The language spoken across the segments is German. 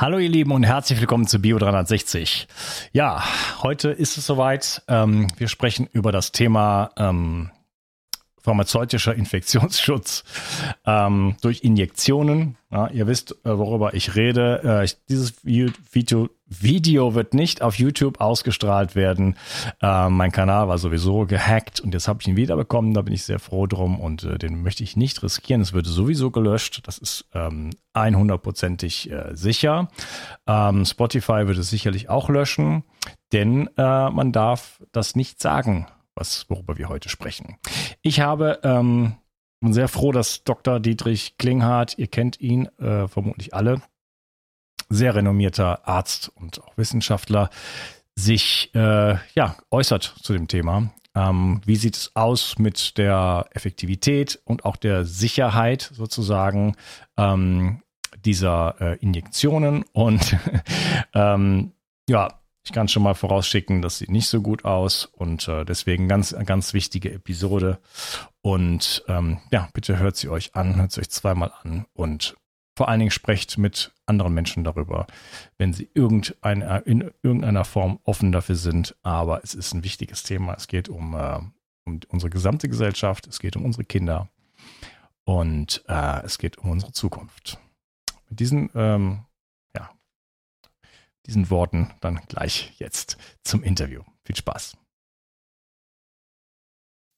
Hallo ihr Lieben und herzlich willkommen zu Bio 360. Ja, heute ist es soweit. Ähm, wir sprechen über das Thema ähm, pharmazeutischer Infektionsschutz ähm, durch Injektionen. Ja, ihr wisst, äh, worüber ich rede. Äh, ich, dieses Video, Video wird nicht auf YouTube ausgestrahlt werden. Äh, mein Kanal war sowieso gehackt und jetzt habe ich ihn wiederbekommen. Da bin ich sehr froh drum und äh, den möchte ich nicht riskieren. Es wird sowieso gelöscht. Das ist ähm, 100%ig äh, sicher. Ähm, Spotify wird es sicherlich auch löschen, denn äh, man darf das nicht sagen was, worüber wir heute sprechen. Ich habe ähm, bin sehr froh, dass Dr. Dietrich Klinghardt, ihr kennt ihn äh, vermutlich alle, sehr renommierter Arzt und auch Wissenschaftler, sich äh, ja, äußert zu dem Thema. Ähm, wie sieht es aus mit der Effektivität und auch der Sicherheit sozusagen ähm, dieser äh, Injektionen? Und ähm, ja, ich kann schon mal vorausschicken, das sieht nicht so gut aus und äh, deswegen ganz, ganz wichtige Episode. Und ähm, ja, bitte hört sie euch an, hört sie euch zweimal an und vor allen Dingen sprecht mit anderen Menschen darüber, wenn sie irgendein, in irgendeiner Form offen dafür sind. Aber es ist ein wichtiges Thema. Es geht um, äh, um unsere gesamte Gesellschaft, es geht um unsere Kinder und äh, es geht um unsere Zukunft. Mit diesen ähm, diesen Worten dann gleich jetzt zum Interview. Viel Spaß.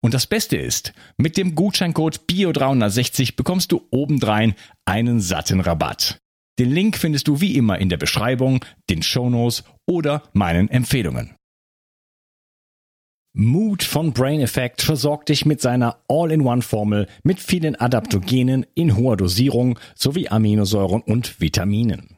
Und das Beste ist, mit dem Gutscheincode BIO360 bekommst du obendrein einen satten Rabatt. Den Link findest du wie immer in der Beschreibung, den Shownotes oder meinen Empfehlungen. Mood von Brain Effect versorgt dich mit seiner All-in-One-Formel mit vielen Adaptogenen in hoher Dosierung sowie Aminosäuren und Vitaminen.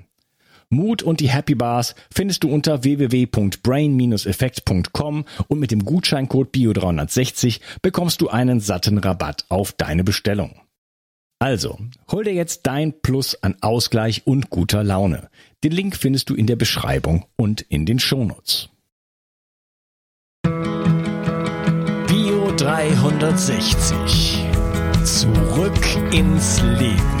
Mut und die Happy Bars findest du unter www.brain-effekt.com und mit dem Gutscheincode BIO360 bekommst du einen satten Rabatt auf deine Bestellung. Also, hol dir jetzt dein Plus an Ausgleich und guter Laune. Den Link findest du in der Beschreibung und in den Shownotes. Bio 360. Zurück ins Leben.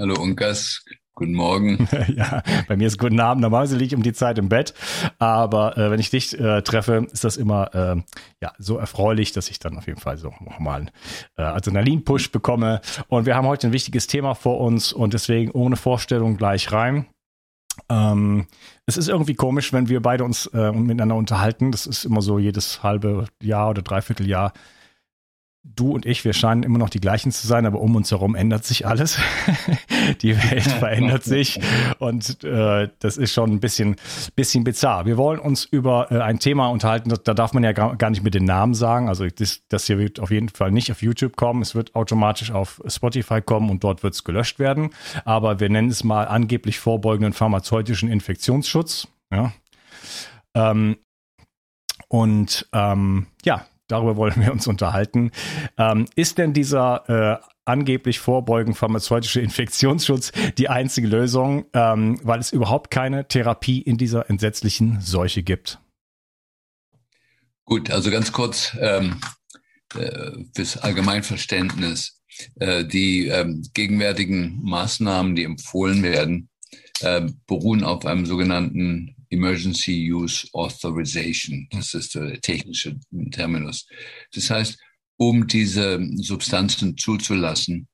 Hallo Unkas, Guten Morgen. ja, bei mir ist guten Abend. Normalerweise liege ich um die Zeit im Bett, aber äh, wenn ich dich äh, treffe, ist das immer äh, ja so erfreulich, dass ich dann auf jeden Fall so nochmal einen äh, Adrenalin-Push bekomme. Und wir haben heute ein wichtiges Thema vor uns und deswegen ohne Vorstellung gleich rein. Ähm, es ist irgendwie komisch, wenn wir beide uns äh, miteinander unterhalten. Das ist immer so jedes halbe Jahr oder dreiviertel Jahr du und ich, wir scheinen immer noch die gleichen zu sein, aber um uns herum ändert sich alles. die Welt verändert sich und äh, das ist schon ein bisschen, bisschen bizarr. Wir wollen uns über äh, ein Thema unterhalten, da darf man ja gar, gar nicht mit den Namen sagen. Also das, das hier wird auf jeden Fall nicht auf YouTube kommen. Es wird automatisch auf Spotify kommen und dort wird es gelöscht werden. Aber wir nennen es mal angeblich vorbeugenden pharmazeutischen Infektionsschutz. Ja. Ähm, und ähm, ja, darüber wollen wir uns unterhalten. Ähm, ist denn dieser äh, angeblich vorbeugen pharmazeutische Infektionsschutz die einzige Lösung, ähm, weil es überhaupt keine Therapie in dieser entsetzlichen Seuche gibt? Gut, also ganz kurz ähm, äh, fürs Allgemeinverständnis. Äh, die ähm, gegenwärtigen Maßnahmen, die empfohlen werden, äh, beruhen auf einem sogenannten Emergency Use Authorization. Das ist der technische Terminus. Das heißt, um diese Substanzen zuzulassen,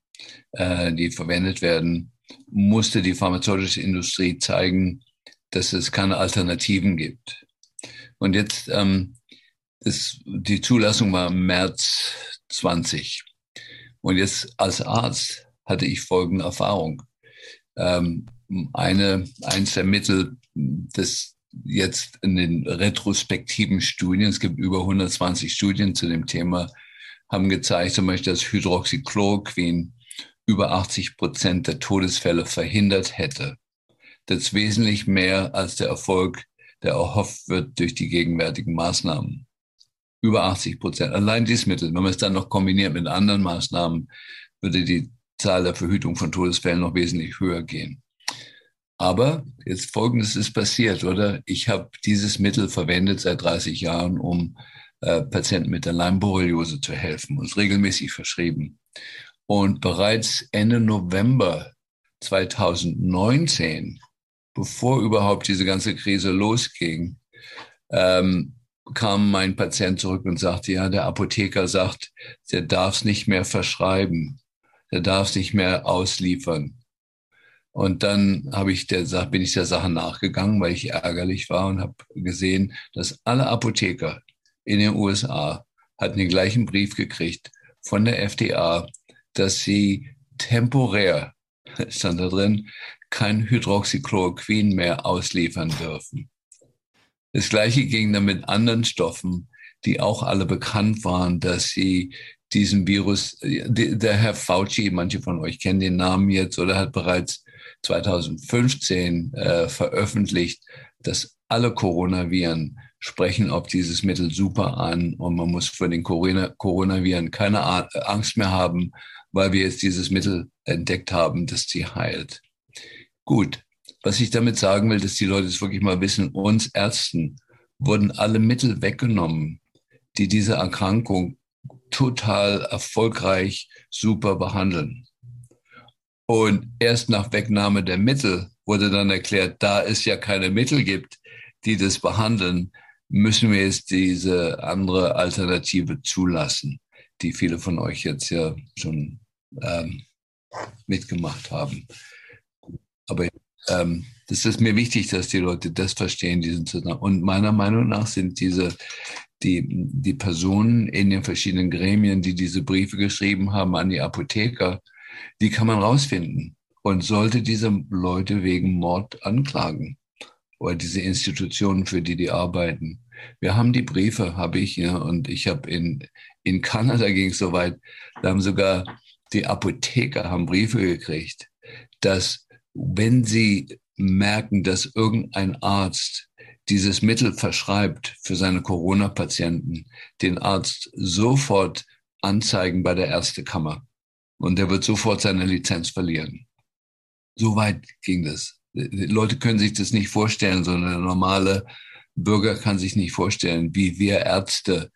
äh, die verwendet werden, musste die pharmazeutische Industrie zeigen, dass es keine Alternativen gibt. Und jetzt, ähm, das, die Zulassung war im März 20. Und jetzt als Arzt hatte ich folgende Erfahrung. Ähm, eine, eins der Mittel, das jetzt in den retrospektiven Studien, es gibt über 120 Studien zu dem Thema, haben gezeigt, zum Beispiel, dass Hydroxychloroquin über 80 Prozent der Todesfälle verhindert hätte. Das ist wesentlich mehr als der Erfolg, der erhofft wird durch die gegenwärtigen Maßnahmen. Über 80 Prozent. Allein dieses Mittel, wenn man es dann noch kombiniert mit anderen Maßnahmen, würde die Zahl der Verhütung von Todesfällen noch wesentlich höher gehen. Aber jetzt Folgendes ist passiert, oder? Ich habe dieses Mittel verwendet seit 30 Jahren, um äh, Patienten mit der Leimborreliose zu helfen, uns regelmäßig verschrieben. Und bereits Ende November 2019, bevor überhaupt diese ganze Krise losging, ähm, kam mein Patient zurück und sagte, ja, der Apotheker sagt, der darf es nicht mehr verschreiben, der darf es nicht mehr ausliefern. Und dann habe ich der, bin ich der Sache nachgegangen, weil ich ärgerlich war und habe gesehen, dass alle Apotheker in den USA hatten den gleichen Brief gekriegt von der FDA, dass sie temporär, stand da drin, kein Hydroxychloroquin mehr ausliefern dürfen. Das gleiche ging dann mit anderen Stoffen, die auch alle bekannt waren, dass sie diesen Virus, der Herr Fauci, manche von euch kennen den Namen jetzt oder hat bereits 2015 äh, veröffentlicht, dass alle Coronaviren sprechen auf dieses Mittel super an und man muss vor den Corona Coronaviren keine Angst mehr haben, weil wir jetzt dieses Mittel entdeckt haben, das sie heilt. Gut, was ich damit sagen will, dass die Leute es wirklich mal wissen, uns Ärzten wurden alle Mittel weggenommen, die diese Erkrankung total erfolgreich super behandeln. Und erst nach Wegnahme der Mittel wurde dann erklärt, da es ja keine Mittel gibt, die das behandeln, müssen wir jetzt diese andere Alternative zulassen, die viele von euch jetzt ja schon ähm, mitgemacht haben. Aber ähm, das ist mir wichtig, dass die Leute das verstehen, diesen Zusammenhang. Und meiner Meinung nach sind diese die, die Personen in den verschiedenen Gremien, die diese Briefe geschrieben haben an die Apotheker, die kann man rausfinden und sollte diese Leute wegen Mord anklagen oder diese Institutionen, für die die arbeiten. Wir haben die Briefe, habe ich, ja, und ich habe in, in Kanada ging es so weit, da haben sogar die Apotheker haben Briefe gekriegt, dass wenn sie merken, dass irgendein Arzt dieses Mittel verschreibt für seine Corona-Patienten, den Arzt sofort anzeigen bei der Ärztekammer und der wird sofort seine Lizenz verlieren. So weit ging das. Die Leute können sich das nicht vorstellen, sondern der normale Bürger kann sich nicht vorstellen, wie wir Ärzte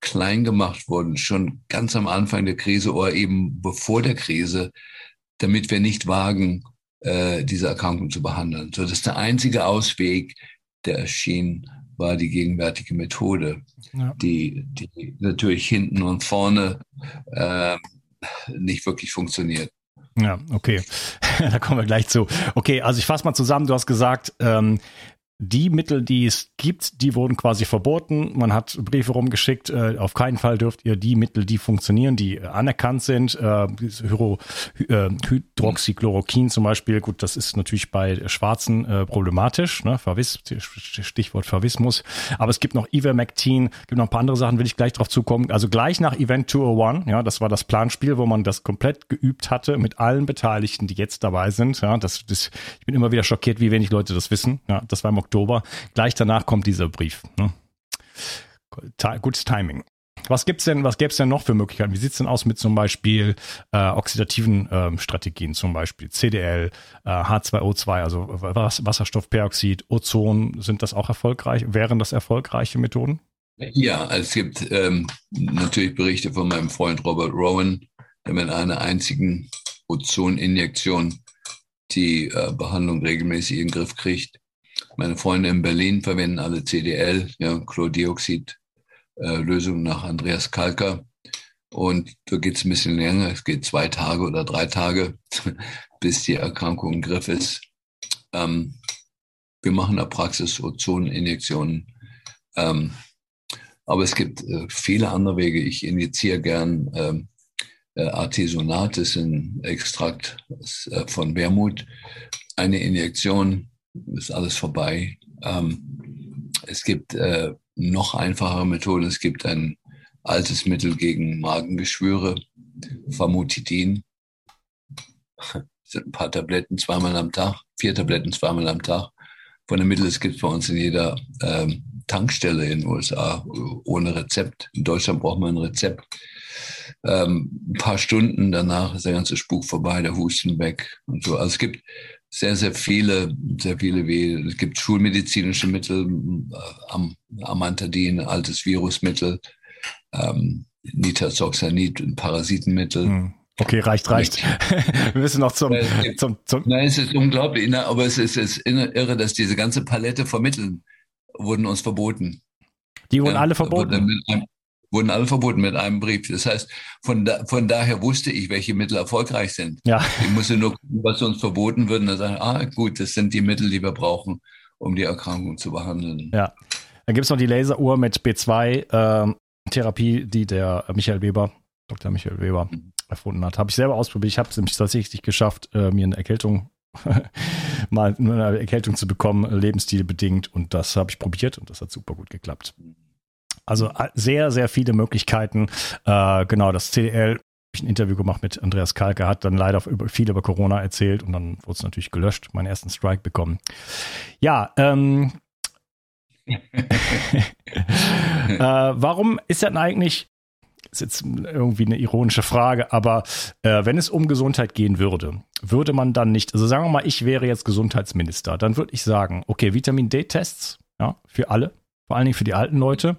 klein gemacht wurden, schon ganz am Anfang der Krise oder eben bevor der Krise, damit wir nicht wagen, äh, diese Erkrankung zu behandeln. So, das ist der einzige Ausweg, der erschien, war die gegenwärtige Methode, ja. die, die natürlich hinten und vorne äh, nicht wirklich funktioniert. Ja, okay. da kommen wir gleich zu. Okay, also ich fasse mal zusammen. Du hast gesagt, ähm, die Mittel, die es gibt, die wurden quasi verboten. Man hat Briefe rumgeschickt. Äh, auf keinen Fall dürft ihr die Mittel, die funktionieren, die anerkannt sind. Äh, Hyro, äh, Hydroxychloroquin zum Beispiel. Gut, das ist natürlich bei Schwarzen äh, problematisch. Ne? Verwiss, Stichwort Verwismus. Aber es gibt noch Ivermectin, gibt noch ein paar andere Sachen, will ich gleich drauf zukommen. Also gleich nach Event 201, ja, das war das Planspiel, wo man das komplett geübt hatte mit allen Beteiligten, die jetzt dabei sind. Ja, das, das, ich bin immer wieder schockiert, wie wenig Leute das wissen. Ja, das war im Oktober. Gleich danach kommt dieser Brief. Ne? Gutes Timing. Was gibt's denn, was gäbe es denn noch für Möglichkeiten? Wie sieht's denn aus mit zum Beispiel äh, oxidativen ähm, Strategien, zum Beispiel CDL, äh, H2O2, also Was Wasserstoffperoxid, Ozon, sind das auch erfolgreich? Wären das erfolgreiche Methoden? Ja, es gibt ähm, natürlich Berichte von meinem Freund Robert Rowan, der mit einer einzigen Ozoninjektion die äh, Behandlung regelmäßig in den Griff kriegt. Meine Freunde in Berlin verwenden alle CDL, ja, Chlordioxid, äh, nach Andreas Kalker. Und da geht es ein bisschen länger, es geht zwei Tage oder drei Tage, bis die Erkrankung im Griff ist. Ähm, wir machen in der Praxis Ozoninjektionen. Ähm, aber es gibt äh, viele andere Wege. Ich injiziere gern ähm, äh, Artesonat, das ist ein Extrakt äh, von Wermut. Eine Injektion ist alles vorbei. Ähm, es gibt äh, noch einfachere Methoden. Es gibt ein altes Mittel gegen Magengeschwüre, Famotidin. Ein paar Tabletten zweimal am Tag, vier Tabletten zweimal am Tag. Von dem Mittel, es gibt bei uns in jeder ähm, Tankstelle in den USA ohne Rezept. In Deutschland braucht man ein Rezept. Ähm, ein paar Stunden danach ist der ganze Spuk vorbei, der Husten weg und so. Also es gibt sehr, sehr viele, sehr viele Wege. Es gibt schulmedizinische Mittel, äh, Am Amantadin, altes Virusmittel, ähm, Nitazoxanid, ein Parasitenmittel. Hm. Okay, reicht, reicht. Wir müssen noch zum, zum, zum Nein, es ist unglaublich, ne? aber es ist, es ist irre, dass diese ganze Palette von Mitteln wurden uns verboten. Die wurden ja, alle verboten wurden alle verboten mit einem Brief. Das heißt, von, da, von daher wusste ich, welche Mittel erfolgreich sind. Ja. Ich musste nur gucken, was uns verboten wird und dann sagen, ah gut, das sind die Mittel, die wir brauchen, um die Erkrankung zu behandeln. Ja. Dann gibt es noch die Laseruhr mit B2-Therapie, ähm, die der Michael Weber, Dr. Michael Weber, mhm. erfunden hat. Habe ich selber ausprobiert. Ich habe es nämlich tatsächlich geschafft, äh, mir eine Erkältung mal eine Erkältung zu bekommen, lebensstilbedingt. Und das habe ich probiert und das hat super gut geklappt. Also sehr, sehr viele Möglichkeiten. Äh, genau, das CDL ich ein Interview gemacht mit Andreas Kalke, hat dann leider viel über Corona erzählt und dann wurde es natürlich gelöscht, meinen ersten Strike bekommen. Ja, ähm, äh, warum ist denn eigentlich, ist jetzt irgendwie eine ironische Frage, aber äh, wenn es um Gesundheit gehen würde, würde man dann nicht, also sagen wir mal, ich wäre jetzt Gesundheitsminister, dann würde ich sagen, okay, Vitamin D-Tests, ja, für alle, vor allen Dingen für die alten Leute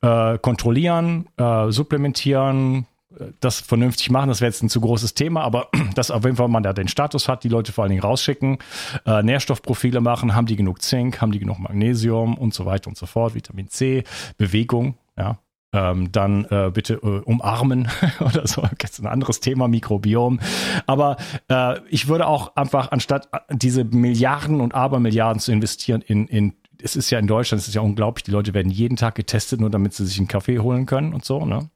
äh, kontrollieren, äh, supplementieren, äh, das vernünftig machen. Das wäre jetzt ein zu großes Thema, aber dass auf jeden Fall man da den Status hat, die Leute vor allen Dingen rausschicken, äh, Nährstoffprofile machen, haben die genug Zink, haben die genug Magnesium und so weiter und so fort, Vitamin C, Bewegung, ja. Ähm, dann äh, bitte äh, umarmen oder so. Jetzt ein anderes Thema, Mikrobiom. Aber äh, ich würde auch einfach, anstatt äh, diese Milliarden und Abermilliarden zu investieren in, in es ist ja in Deutschland, es ist ja unglaublich, die Leute werden jeden Tag getestet, nur damit sie sich einen Kaffee holen können und so, ne?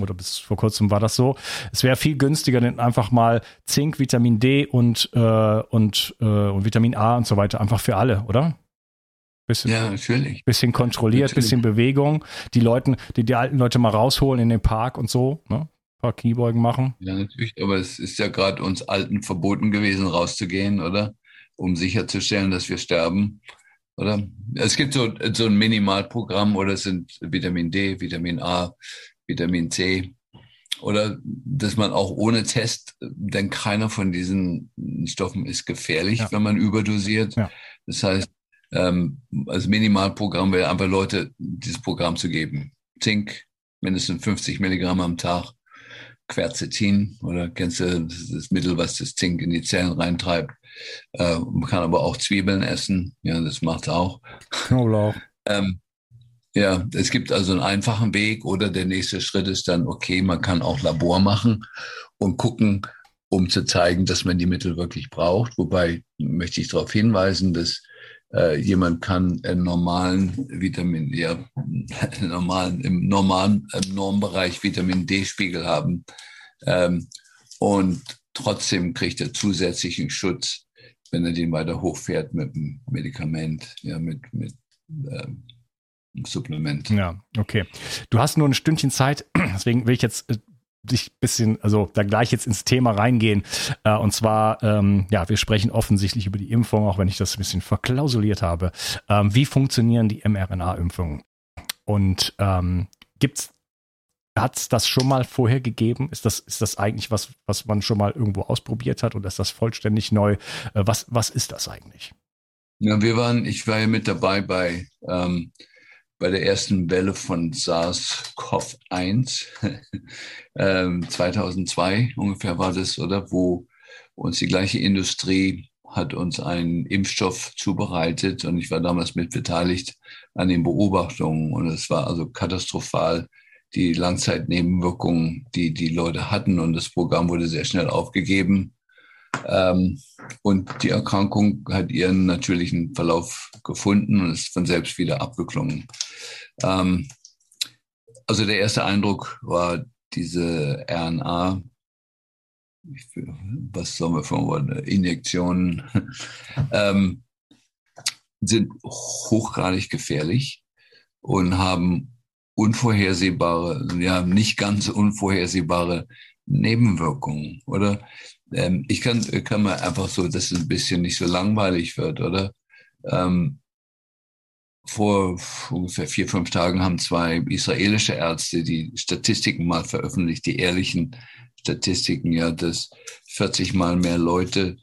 Oder bis vor kurzem war das so. Es wäre viel günstiger, denn einfach mal Zink, Vitamin D und, äh, und, äh, und Vitamin A und so weiter, einfach für alle, oder? Bisschen, ja, natürlich. Bisschen kontrolliert, natürlich. bisschen Bewegung. Die Leuten, die, die alten Leute mal rausholen in den Park und so, ne? Ein paar Kniebeugen machen. Ja, natürlich, aber es ist ja gerade uns Alten verboten gewesen, rauszugehen, oder? Um sicherzustellen, dass wir sterben. Oder? Es gibt so, so ein Minimalprogramm oder es sind Vitamin D, Vitamin A, Vitamin C. Oder dass man auch ohne Test, denn keiner von diesen Stoffen ist gefährlich, ja. wenn man überdosiert. Ja. Das heißt, ähm, als Minimalprogramm wäre einfach Leute dieses Programm zu geben. Zink, mindestens 50 Milligramm am Tag. Quercetin oder kennst du das, das Mittel, was das Zink in die Zellen reintreibt. Äh, man kann aber auch Zwiebeln essen. Ja, das macht auch. Knoblauch. ähm, ja, es gibt also einen einfachen Weg oder der nächste Schritt ist dann, okay, man kann auch Labor machen und gucken, um zu zeigen, dass man die Mittel wirklich braucht. Wobei möchte ich darauf hinweisen, dass äh, jemand kann einen normalen Vitamin, ja, normalen, im normalen im Normbereich Vitamin D-Spiegel haben ähm, und trotzdem kriegt er zusätzlichen Schutz, wenn er den weiter hochfährt mit einem Medikament, ja, mit, mit ähm, Supplement. Ja, okay. Du hast nur ein Stündchen Zeit, deswegen will ich jetzt äh, dich bisschen, also da gleich jetzt ins Thema reingehen. Äh, und zwar, ähm, ja, wir sprechen offensichtlich über die Impfung, auch wenn ich das ein bisschen verklausuliert habe. Ähm, wie funktionieren die mRNA-Impfungen? Und ähm, gibt's hat es das schon mal vorher gegeben? Ist das, ist das eigentlich was, was man schon mal irgendwo ausprobiert hat oder ist das vollständig neu? Äh, was, was ist das eigentlich? Ja, wir waren, ich war ja mit dabei bei ähm, bei der ersten Welle von SARS-CoV-1, ähm, 2002 ungefähr war das, oder? Wo uns die gleiche Industrie hat uns einen Impfstoff zubereitet und ich war damals mit beteiligt an den Beobachtungen und es war also katastrophal, die Langzeitnebenwirkungen, die die Leute hatten und das Programm wurde sehr schnell aufgegeben. Ähm, und die Erkrankung hat ihren natürlichen Verlauf gefunden und ist von selbst wieder abgeklungen. Ähm, also der erste Eindruck war diese RNA, was sollen wir von Injektionen, ähm, sind hochgradig gefährlich und haben unvorhersehbare, ja, nicht ganz unvorhersehbare Nebenwirkungen, oder? Ähm, ich kann, kann mal einfach so, dass es ein bisschen nicht so langweilig wird, oder? Ähm, vor ungefähr vier, fünf Tagen haben zwei israelische Ärzte die Statistiken mal veröffentlicht, die ehrlichen Statistiken, ja, dass 40 mal mehr Leute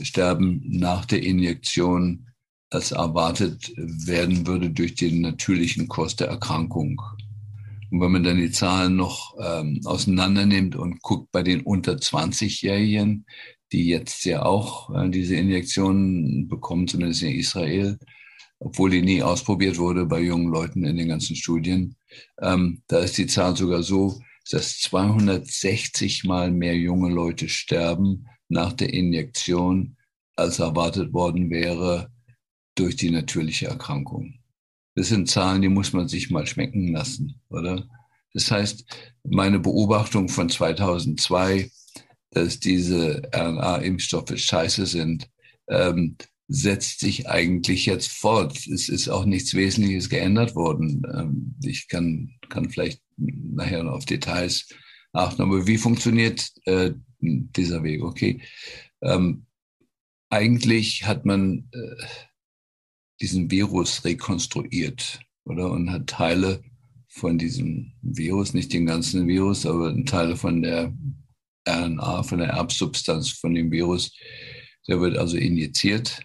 sterben nach der Injektion, als erwartet werden würde durch den natürlichen Kurs der Erkrankung. Und wenn man dann die Zahlen noch ähm, auseinander nimmt und guckt bei den unter 20-Jährigen, die jetzt ja auch äh, diese Injektionen bekommen, zumindest in Israel, obwohl die nie ausprobiert wurde bei jungen Leuten in den ganzen Studien, ähm, da ist die Zahl sogar so, dass 260 mal mehr junge Leute sterben nach der Injektion, als erwartet worden wäre durch die natürliche Erkrankung. Das sind Zahlen, die muss man sich mal schmecken lassen, oder? Das heißt, meine Beobachtung von 2002, dass diese RNA-Impfstoffe scheiße sind, ähm, setzt sich eigentlich jetzt fort. Es ist auch nichts Wesentliches geändert worden. Ähm, ich kann, kann vielleicht nachher noch auf Details achten, aber wie funktioniert äh, dieser Weg? Okay. Ähm, eigentlich hat man äh, diesen Virus rekonstruiert, oder? Und hat Teile von diesem Virus, nicht den ganzen Virus, aber Teile von der RNA, von der Erbsubstanz von dem Virus, der wird also injiziert.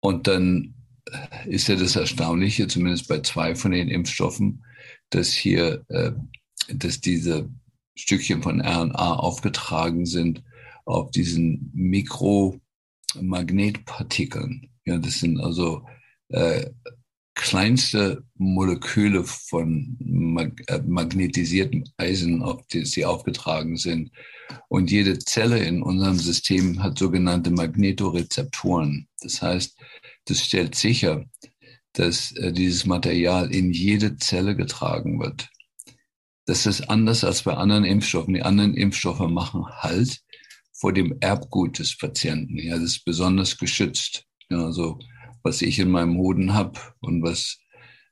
Und dann ist ja das Erstaunliche, zumindest bei zwei von den Impfstoffen, dass hier, äh, dass diese Stückchen von RNA aufgetragen sind auf diesen Mikromagnetpartikeln. Ja, das sind also äh, kleinste Moleküle von mag äh, magnetisiertem Eisen, auf die sie aufgetragen sind. Und jede Zelle in unserem System hat sogenannte Magnetorezeptoren. Das heißt, das stellt sicher, dass äh, dieses Material in jede Zelle getragen wird. Das ist anders als bei anderen Impfstoffen. Die anderen Impfstoffe machen Halt vor dem Erbgut des Patienten. Ja, das ist besonders geschützt. Ja, also was ich in meinem Hoden habe und was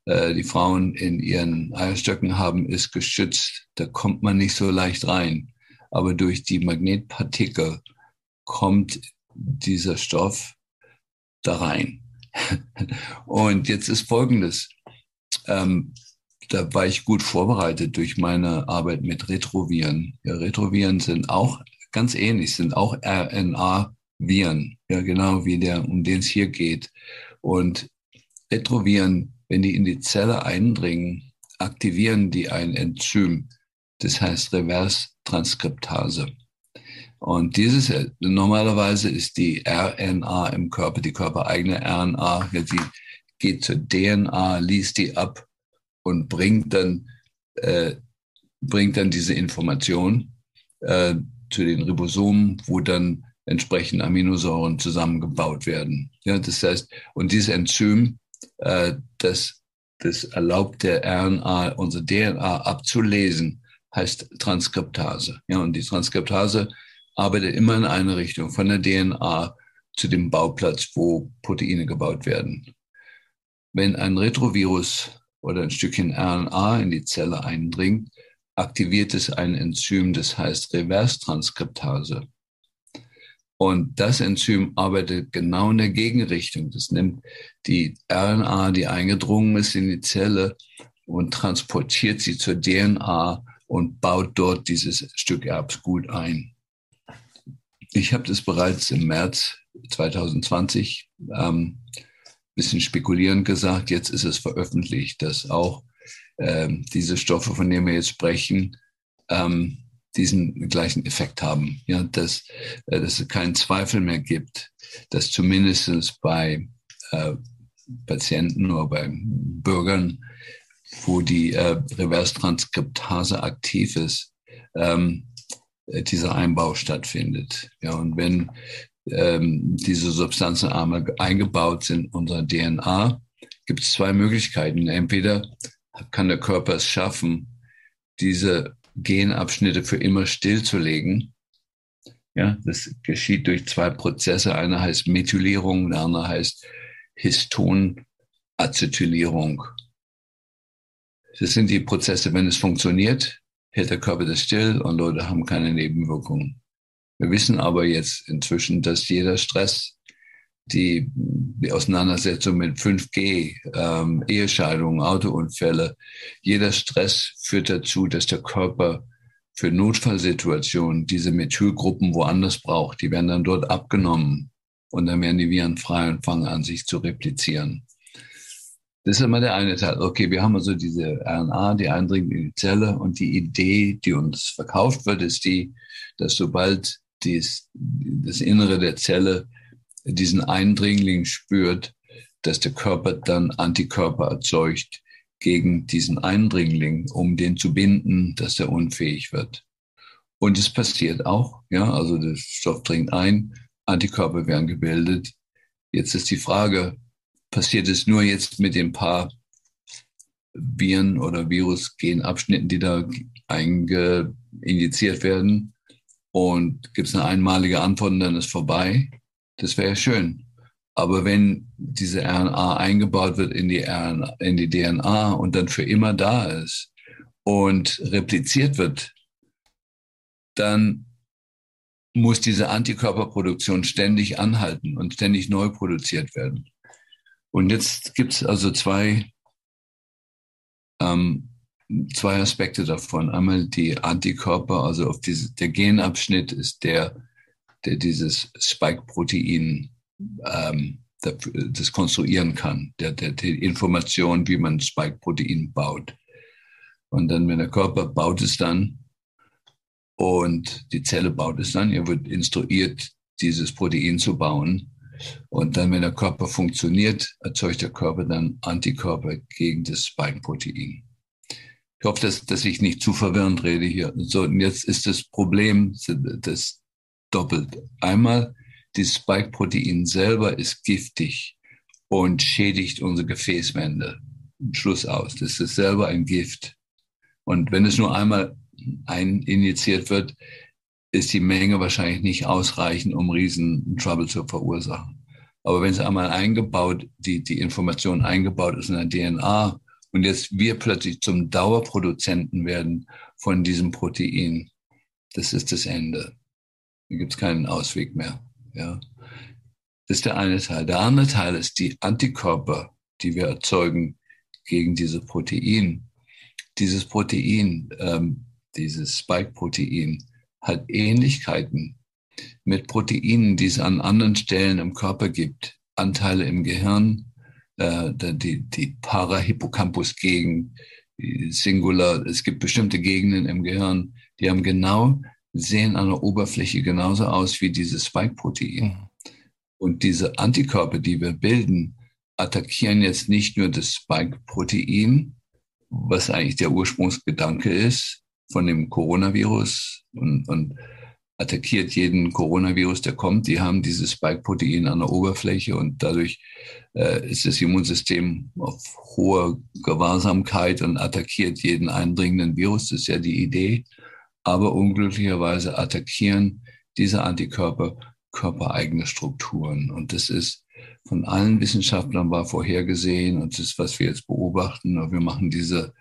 äh, die Frauen in ihren Eierstöcken haben, ist geschützt. Da kommt man nicht so leicht rein. Aber durch die Magnetpartikel kommt dieser Stoff da rein. und jetzt ist Folgendes. Ähm, da war ich gut vorbereitet durch meine Arbeit mit Retroviren. Ja, Retroviren sind auch ganz ähnlich, sind auch RNA Viren, ja genau wie der, um den es hier geht. Und Retroviren, wenn die in die Zelle eindringen, aktivieren die ein Enzym, das heißt Reverse Transkriptase. Und dieses, normalerweise ist die RNA im Körper, die körpereigene RNA, die geht zur DNA, liest die ab und bringt dann, äh, bringt dann diese Information äh, zu den Ribosomen, wo dann entsprechend Aminosäuren zusammengebaut werden. Ja, das heißt, und dieses Enzym, äh, das, das erlaubt der RNA, unsere DNA abzulesen, heißt Transkriptase. Ja, und die Transkriptase arbeitet immer in eine Richtung, von der DNA zu dem Bauplatz, wo Proteine gebaut werden. Wenn ein Retrovirus oder ein Stückchen RNA in die Zelle eindringt, aktiviert es ein Enzym, das heißt Reverse-Transkriptase. Und das Enzym arbeitet genau in der Gegenrichtung. Das nimmt die RNA, die eingedrungen ist in die Zelle und transportiert sie zur DNA und baut dort dieses Stück Erbsgut ein. Ich habe das bereits im März 2020 ähm, bisschen spekulierend gesagt, jetzt ist es veröffentlicht, dass auch ähm, diese Stoffe, von denen wir jetzt sprechen, ähm, diesen gleichen Effekt haben. Ja, dass, äh, dass es keinen Zweifel mehr gibt, dass zumindest bei äh, Patienten oder bei Bürgern, wo die äh, Reverse-Transkriptase aktiv ist, ähm, äh, dieser Einbau stattfindet. Ja, und wenn ähm, diese Substanzen einmal eingebaut sind in unserer DNA, gibt es zwei Möglichkeiten. Entweder kann der Körper es schaffen, diese Genabschnitte für immer stillzulegen. Ja, das geschieht durch zwei Prozesse. Einer heißt Methylierung, der andere heißt Histonacetylierung. Das sind die Prozesse, wenn es funktioniert, hält der Körper das still und Leute haben keine Nebenwirkungen. Wir wissen aber jetzt inzwischen, dass jeder Stress, die, die Auseinandersetzung mit 5G, ähm, Ehescheidungen, Autounfälle, jeder Stress führt dazu, dass der Körper für Notfallsituationen diese Methylgruppen woanders braucht. Die werden dann dort abgenommen und dann werden die Viren frei und fangen an, sich zu replizieren. Das ist immer der eine Teil. Okay, wir haben also diese RNA, die eindringt in die Zelle und die Idee, die uns verkauft wird, ist die, dass sobald dies, das Innere der Zelle diesen Eindringling spürt, dass der Körper dann Antikörper erzeugt gegen diesen Eindringling, um den zu binden, dass er unfähig wird. Und es passiert auch, ja, also der Stoff dringt ein, Antikörper werden gebildet. Jetzt ist die Frage, passiert es nur jetzt mit den paar Viren oder Virusgenabschnitten, die da eingeinjiziert werden? Und gibt es eine einmalige Antwort und dann ist vorbei? Das wäre schön. Aber wenn diese RNA eingebaut wird in die, RNA, in die DNA und dann für immer da ist und repliziert wird, dann muss diese Antikörperproduktion ständig anhalten und ständig neu produziert werden. Und jetzt gibt es also zwei, ähm, zwei Aspekte davon. Einmal die Antikörper, also auf diese, der Genabschnitt ist der, der dieses Spike-Protein ähm, das konstruieren kann, der, der die Information, wie man Spike-Protein baut. Und dann, wenn der Körper baut es dann und die Zelle baut es dann, er wird instruiert, dieses Protein zu bauen. Und dann, wenn der Körper funktioniert, erzeugt der Körper dann Antikörper gegen das Spike-Protein. Ich hoffe, dass, dass ich nicht zu verwirrend rede hier. So, und jetzt ist das Problem das doppelt. Einmal, das Spike-Protein selber ist giftig und schädigt unsere Gefäßwände. Schluss aus. Das ist selber ein Gift. Und wenn es nur einmal eininjiziert wird, ist die Menge wahrscheinlich nicht ausreichend, um riesen Trouble zu verursachen. Aber wenn es einmal eingebaut, die, die Information eingebaut ist in der DNA und jetzt wir plötzlich zum Dauerproduzenten werden von diesem Protein, das ist das Ende. Hier gibt es keinen Ausweg mehr. Ja. Das ist der eine Teil. Der andere Teil ist die Antikörper, die wir erzeugen gegen dieses Protein. Dieses Protein, ähm, dieses Spike-Protein, hat Ähnlichkeiten mit Proteinen, die es an anderen Stellen im Körper gibt. Anteile im Gehirn, äh, die, die Parahippocampus-Gegend, Singular. Es gibt bestimmte Gegenden im Gehirn, die haben genau, sehen an der Oberfläche genauso aus wie dieses Spike-Protein. Mhm. Und diese Antikörper, die wir bilden, attackieren jetzt nicht nur das Spike-Protein, was eigentlich der Ursprungsgedanke ist von dem Coronavirus und, und attackiert jeden Coronavirus, der kommt. Die haben dieses Spike-Protein an der Oberfläche und dadurch äh, ist das Immunsystem auf hoher Gewahrsamkeit und attackiert jeden eindringenden Virus. Das ist ja die Idee. Aber unglücklicherweise attackieren diese Antikörper körpereigene Strukturen. Und das ist von allen Wissenschaftlern war vorhergesehen und das ist, was wir jetzt beobachten. Wir machen diese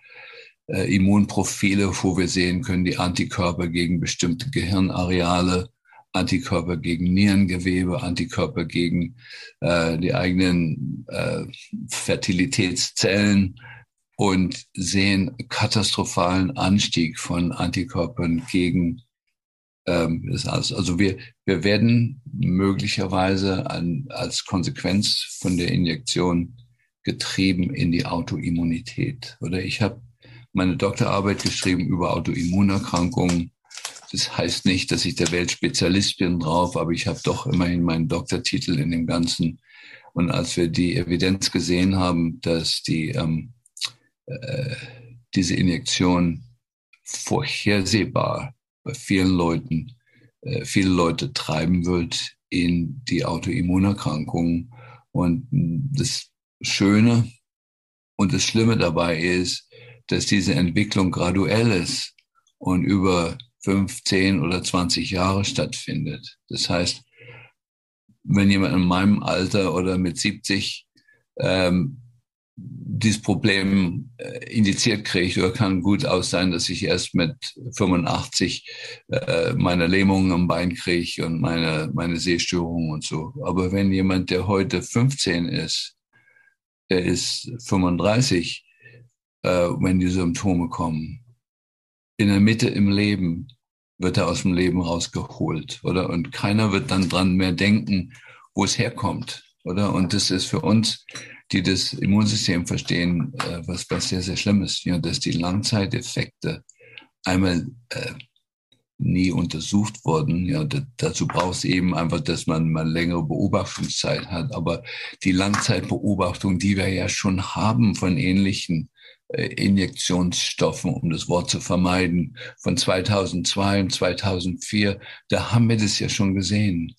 äh, Immunprofile, wo wir sehen können, die Antikörper gegen bestimmte Gehirnareale, Antikörper gegen Nierengewebe, Antikörper gegen äh, die eigenen äh, Fertilitätszellen und sehen katastrophalen Anstieg von Antikörpern gegen ähm, das alles. Also wir, wir werden möglicherweise an, als Konsequenz von der Injektion getrieben in die Autoimmunität. Oder ich habe meine Doktorarbeit geschrieben über Autoimmunerkrankungen. Das heißt nicht, dass ich der Weltspezialist bin drauf, aber ich habe doch immerhin meinen Doktortitel in dem Ganzen. Und als wir die Evidenz gesehen haben, dass die, ähm, äh, diese Injektion vorhersehbar bei vielen Leuten, äh, viele Leute treiben wird in die Autoimmunerkrankungen. Und das Schöne und das Schlimme dabei ist, dass diese Entwicklung graduell ist und über fünf, zehn oder 20 Jahre stattfindet. Das heißt, wenn jemand in meinem Alter oder mit 70 ähm, dieses Problem äh, indiziert kriegt, oder kann gut aus sein, dass ich erst mit 85 äh, meine Lähmungen am Bein kriege und meine, meine Sehstörungen und so. Aber wenn jemand, der heute 15 ist, der ist 35, äh, wenn die Symptome kommen, in der Mitte im Leben wird er aus dem Leben rausgeholt, oder? Und keiner wird dann dran mehr denken, wo es herkommt, oder? Und das ist für uns die das Immunsystem verstehen, äh, was, was sehr, sehr schlimm ist, ja, dass die Langzeiteffekte einmal äh, nie untersucht wurden. Ja, dazu braucht es eben einfach, dass man mal längere Beobachtungszeit hat. Aber die Langzeitbeobachtung, die wir ja schon haben von ähnlichen äh, Injektionsstoffen, um das Wort zu vermeiden, von 2002 und 2004, da haben wir das ja schon gesehen.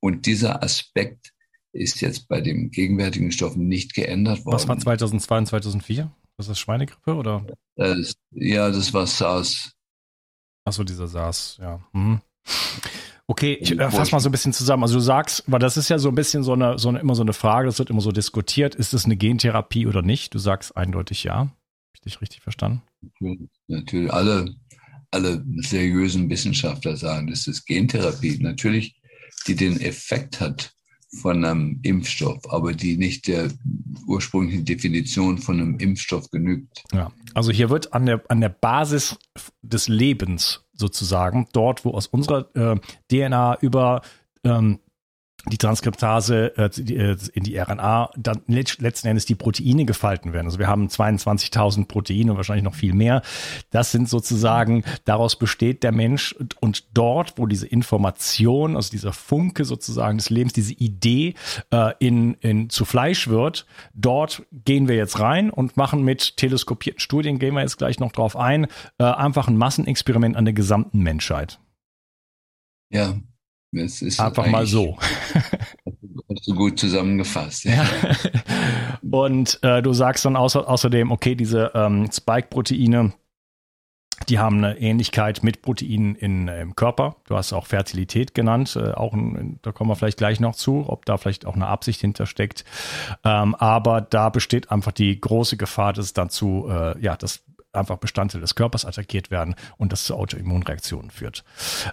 Und dieser Aspekt ist jetzt bei den gegenwärtigen Stoffen nicht geändert worden. Was war 2002 und 2004? Was ist das Schweinegrippe oder? Das, ja, das war SARS. Achso, dieser SARS, ja. Mhm. Okay, ich äh, fasse mal so ein bisschen zusammen. Also du sagst, weil das ist ja so ein bisschen so eine, so eine, immer so eine Frage, das wird immer so diskutiert, ist es eine Gentherapie oder nicht? Du sagst eindeutig ja. Habe ich dich richtig verstanden? Natürlich, natürlich. Alle, alle seriösen Wissenschaftler sagen, das ist Gentherapie. Natürlich, die den Effekt hat, von einem Impfstoff, aber die nicht der ursprünglichen Definition von einem Impfstoff genügt. Ja, also hier wird an der, an der Basis des Lebens sozusagen, dort, wo aus unserer äh, DNA über ähm, die Transkriptase äh, äh, in die RNA dann letzten Endes die Proteine gefalten werden. Also wir haben 22.000 Proteine und wahrscheinlich noch viel mehr. Das sind sozusagen, daraus besteht der Mensch und, dort, wo diese Information, also dieser Funke sozusagen des Lebens, diese Idee äh, in, in zu Fleisch wird, dort gehen wir jetzt rein und machen mit teleskopierten Studien, gehen wir jetzt gleich noch drauf ein, einfach ein Massenexperiment an der gesamten Menschheit. Ja, es ist Einfach mal so. Hast du gut zusammengefasst. Ja. Und äh, du sagst dann außer, außerdem, okay, diese ähm, Spike-Proteine, die haben eine Ähnlichkeit mit Proteinen in, äh, im Körper. Du hast auch Fertilität genannt, äh, auch ein, da kommen wir vielleicht gleich noch zu, ob da vielleicht auch eine Absicht hintersteckt. Ähm, aber da besteht einfach die große Gefahr, dass es dazu, äh, ja, dass einfach Bestandteile des Körpers attackiert werden und das zu Autoimmunreaktionen führt.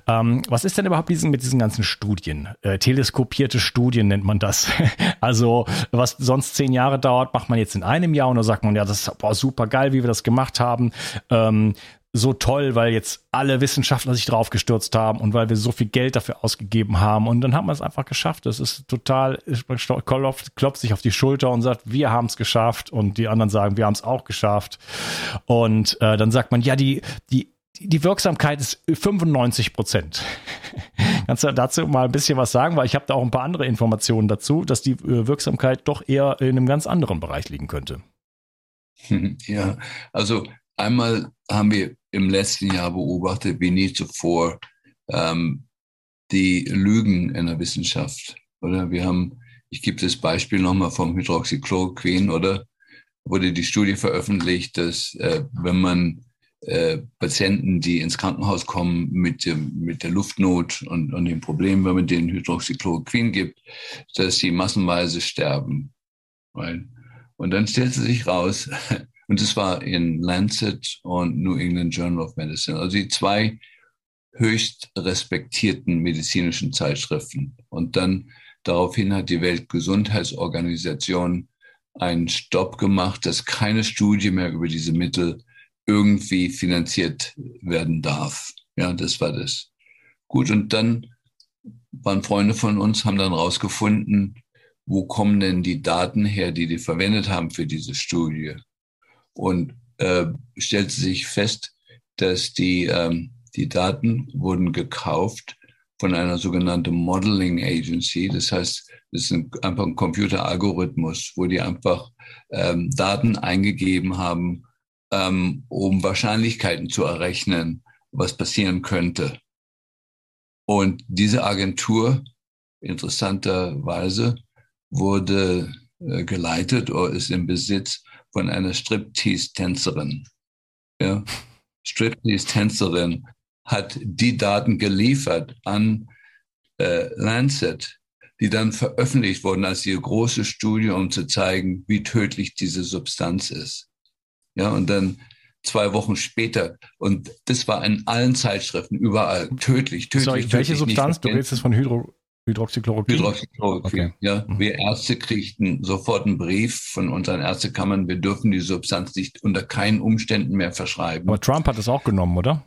Ähm, was ist denn überhaupt diesen, mit diesen ganzen Studien? Äh, teleskopierte Studien nennt man das. also was sonst zehn Jahre dauert, macht man jetzt in einem Jahr und da sagt man, ja, das ist super geil, wie wir das gemacht haben. Ähm, so toll, weil jetzt alle Wissenschaftler sich drauf gestürzt haben und weil wir so viel Geld dafür ausgegeben haben. Und dann hat man es einfach geschafft. Das ist total, man klopft, klopft sich auf die Schulter und sagt, wir haben es geschafft. Und die anderen sagen, wir haben es auch geschafft. Und äh, dann sagt man, ja, die, die, die Wirksamkeit ist 95 Prozent. Kannst du dazu mal ein bisschen was sagen? Weil ich habe da auch ein paar andere Informationen dazu, dass die äh, Wirksamkeit doch eher in einem ganz anderen Bereich liegen könnte. Ja, also einmal haben wir im letzten Jahr beobachtet, wie nie zuvor, ähm, die Lügen in der Wissenschaft. Oder wir haben, ich gebe das Beispiel nochmal vom Hydroxychloroquin, oder wurde die Studie veröffentlicht, dass äh, wenn man äh, Patienten, die ins Krankenhaus kommen mit, dem, mit der Luftnot und, und dem Problem, wenn man denen Hydroxychloroquin gibt, dass sie massenweise sterben. Right? Und dann stellt sich raus, und es war in Lancet und New England Journal of Medicine, also die zwei höchst respektierten medizinischen Zeitschriften. Und dann daraufhin hat die Weltgesundheitsorganisation einen Stopp gemacht, dass keine Studie mehr über diese Mittel irgendwie finanziert werden darf. Ja, das war das. Gut, und dann waren Freunde von uns, haben dann rausgefunden, wo kommen denn die Daten her, die die verwendet haben für diese Studie und äh, stellte sich fest, dass die, ähm, die Daten wurden gekauft von einer sogenannten Modeling Agency. Das heißt, das ist ein, einfach ein Computeralgorithmus, wo die einfach ähm, Daten eingegeben haben, ähm, um Wahrscheinlichkeiten zu errechnen, was passieren könnte. Und diese Agentur, interessanterweise, wurde äh, geleitet oder ist im Besitz von einer Striptease-Tänzerin. Ja? Striptease-Tänzerin hat die Daten geliefert an äh, Lancet, die dann veröffentlicht wurden als ihre große Studie, um zu zeigen, wie tödlich diese Substanz ist. Ja, und dann zwei Wochen später, und das war in allen Zeitschriften, überall, tödlich, tödlich. Sorry, tödlich, welche Substanz? Du redest jetzt von Hydro Hydroxychloroquin? Hydroxychloroquin, okay. ja. Mhm. Wir Ärzte kriegten sofort einen Brief von unseren Ärztekammern, wir dürfen die Substanz nicht unter keinen Umständen mehr verschreiben. Aber Trump hat es auch genommen, oder?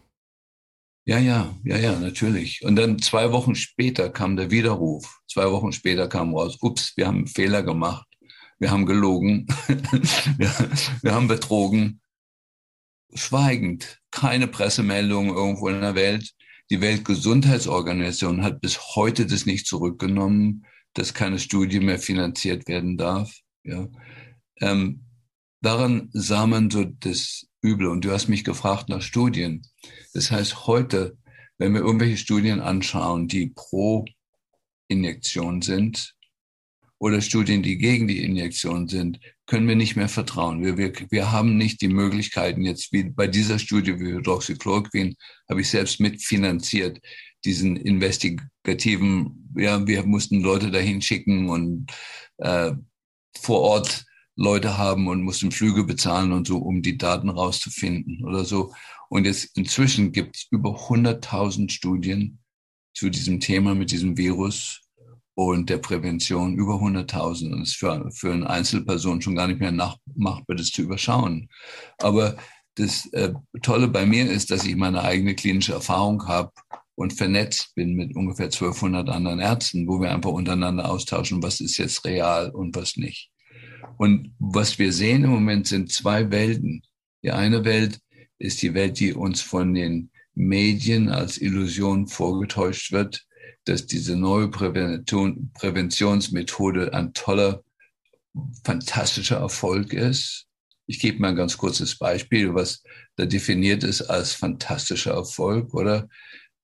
Ja, ja, ja, ja, natürlich. Und dann zwei Wochen später kam der Widerruf. Zwei Wochen später kam raus, ups, wir haben einen Fehler gemacht. Wir haben gelogen. wir, wir haben betrogen. Schweigend. Keine Pressemeldung irgendwo in der Welt. Die Weltgesundheitsorganisation hat bis heute das nicht zurückgenommen, dass keine Studie mehr finanziert werden darf. Ja. Ähm, daran sah man so das Übel. Und du hast mich gefragt nach Studien. Das heißt, heute, wenn wir irgendwelche Studien anschauen, die pro Injektion sind oder Studien, die gegen die Injektion sind, können wir nicht mehr vertrauen. Wir, wir, wir haben nicht die Möglichkeiten jetzt, wie bei dieser Studie wie Hydroxychloroquin, habe ich selbst mitfinanziert, diesen investigativen, ja, wir mussten Leute dahin schicken und äh, vor Ort Leute haben und mussten Flüge bezahlen und so, um die Daten rauszufinden oder so. Und jetzt inzwischen gibt es über 100.000 Studien zu diesem Thema mit diesem Virus und der Prävention über 100.000. Und es ist für, für eine Einzelperson schon gar nicht mehr nachmachbar, das zu überschauen. Aber das äh, Tolle bei mir ist, dass ich meine eigene klinische Erfahrung habe und vernetzt bin mit ungefähr 1200 anderen Ärzten, wo wir einfach untereinander austauschen, was ist jetzt real und was nicht. Und was wir sehen im Moment sind zwei Welten. Die eine Welt ist die Welt, die uns von den Medien als Illusion vorgetäuscht wird, dass diese neue Prävention, Präventionsmethode ein toller, fantastischer Erfolg ist. Ich gebe mal ein ganz kurzes Beispiel, was da definiert ist als fantastischer Erfolg, oder?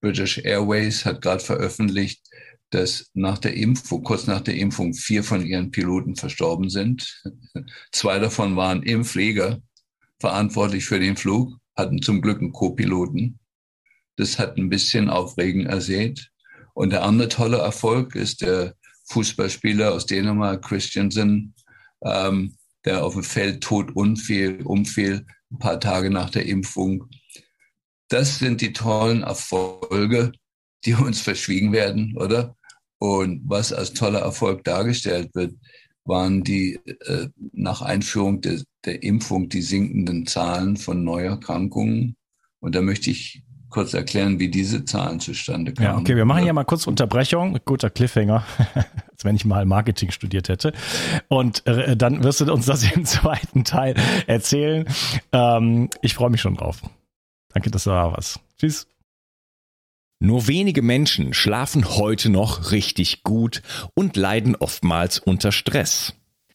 British Airways hat gerade veröffentlicht, dass nach der Impfung, kurz nach der Impfung, vier von ihren Piloten verstorben sind. Zwei davon waren im Flieger verantwortlich für den Flug, hatten zum Glück einen Co-Piloten. Das hat ein bisschen Aufregen ersät. Und der andere tolle Erfolg ist der Fußballspieler aus Dänemark, Christiansen, ähm, der auf dem Feld tot umfiel, umfiel, ein paar Tage nach der Impfung. Das sind die tollen Erfolge, die uns verschwiegen werden, oder? Und was als toller Erfolg dargestellt wird, waren die äh, nach Einführung de, der Impfung die sinkenden Zahlen von Neuerkrankungen Und da möchte ich kurz erklären, wie diese Zahlen zustande kamen. Ja, okay, wir machen hier mal kurz Unterbrechung. Guter Cliffhanger, als wenn ich mal Marketing studiert hätte. Und äh, dann wirst du uns das im zweiten Teil erzählen. Ähm, ich freue mich schon drauf. Danke, dass du da warst. Tschüss. Nur wenige Menschen schlafen heute noch richtig gut und leiden oftmals unter Stress.